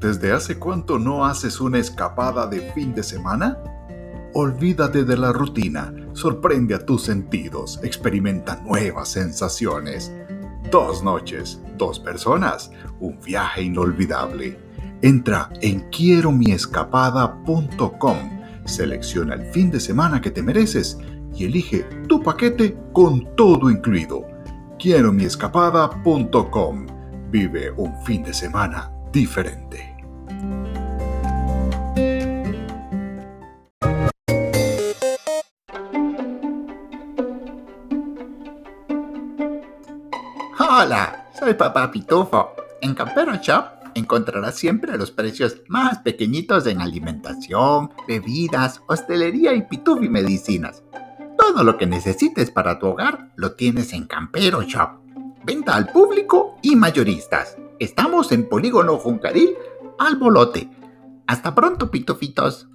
¿Desde hace cuánto no haces una escapada de fin de semana? Olvídate de la rutina, sorprende a tus sentidos, experimenta nuevas sensaciones. Dos noches, dos personas, un viaje inolvidable. Entra en quieromiescapada.com, selecciona el fin de semana que te mereces y elige tu paquete con todo incluido. Quieromiescapada.com. Vive un fin de semana diferente. Hola, soy Papá Pitufo. En Campero Shop encontrarás siempre los precios más pequeñitos en alimentación, bebidas, hostelería y pitufi medicinas. Todo lo que necesites para tu hogar lo tienes en Campero Shop. Venta al público y mayoristas. Estamos en Polígono Juncaril, al Bolote. Hasta pronto, pitufitos.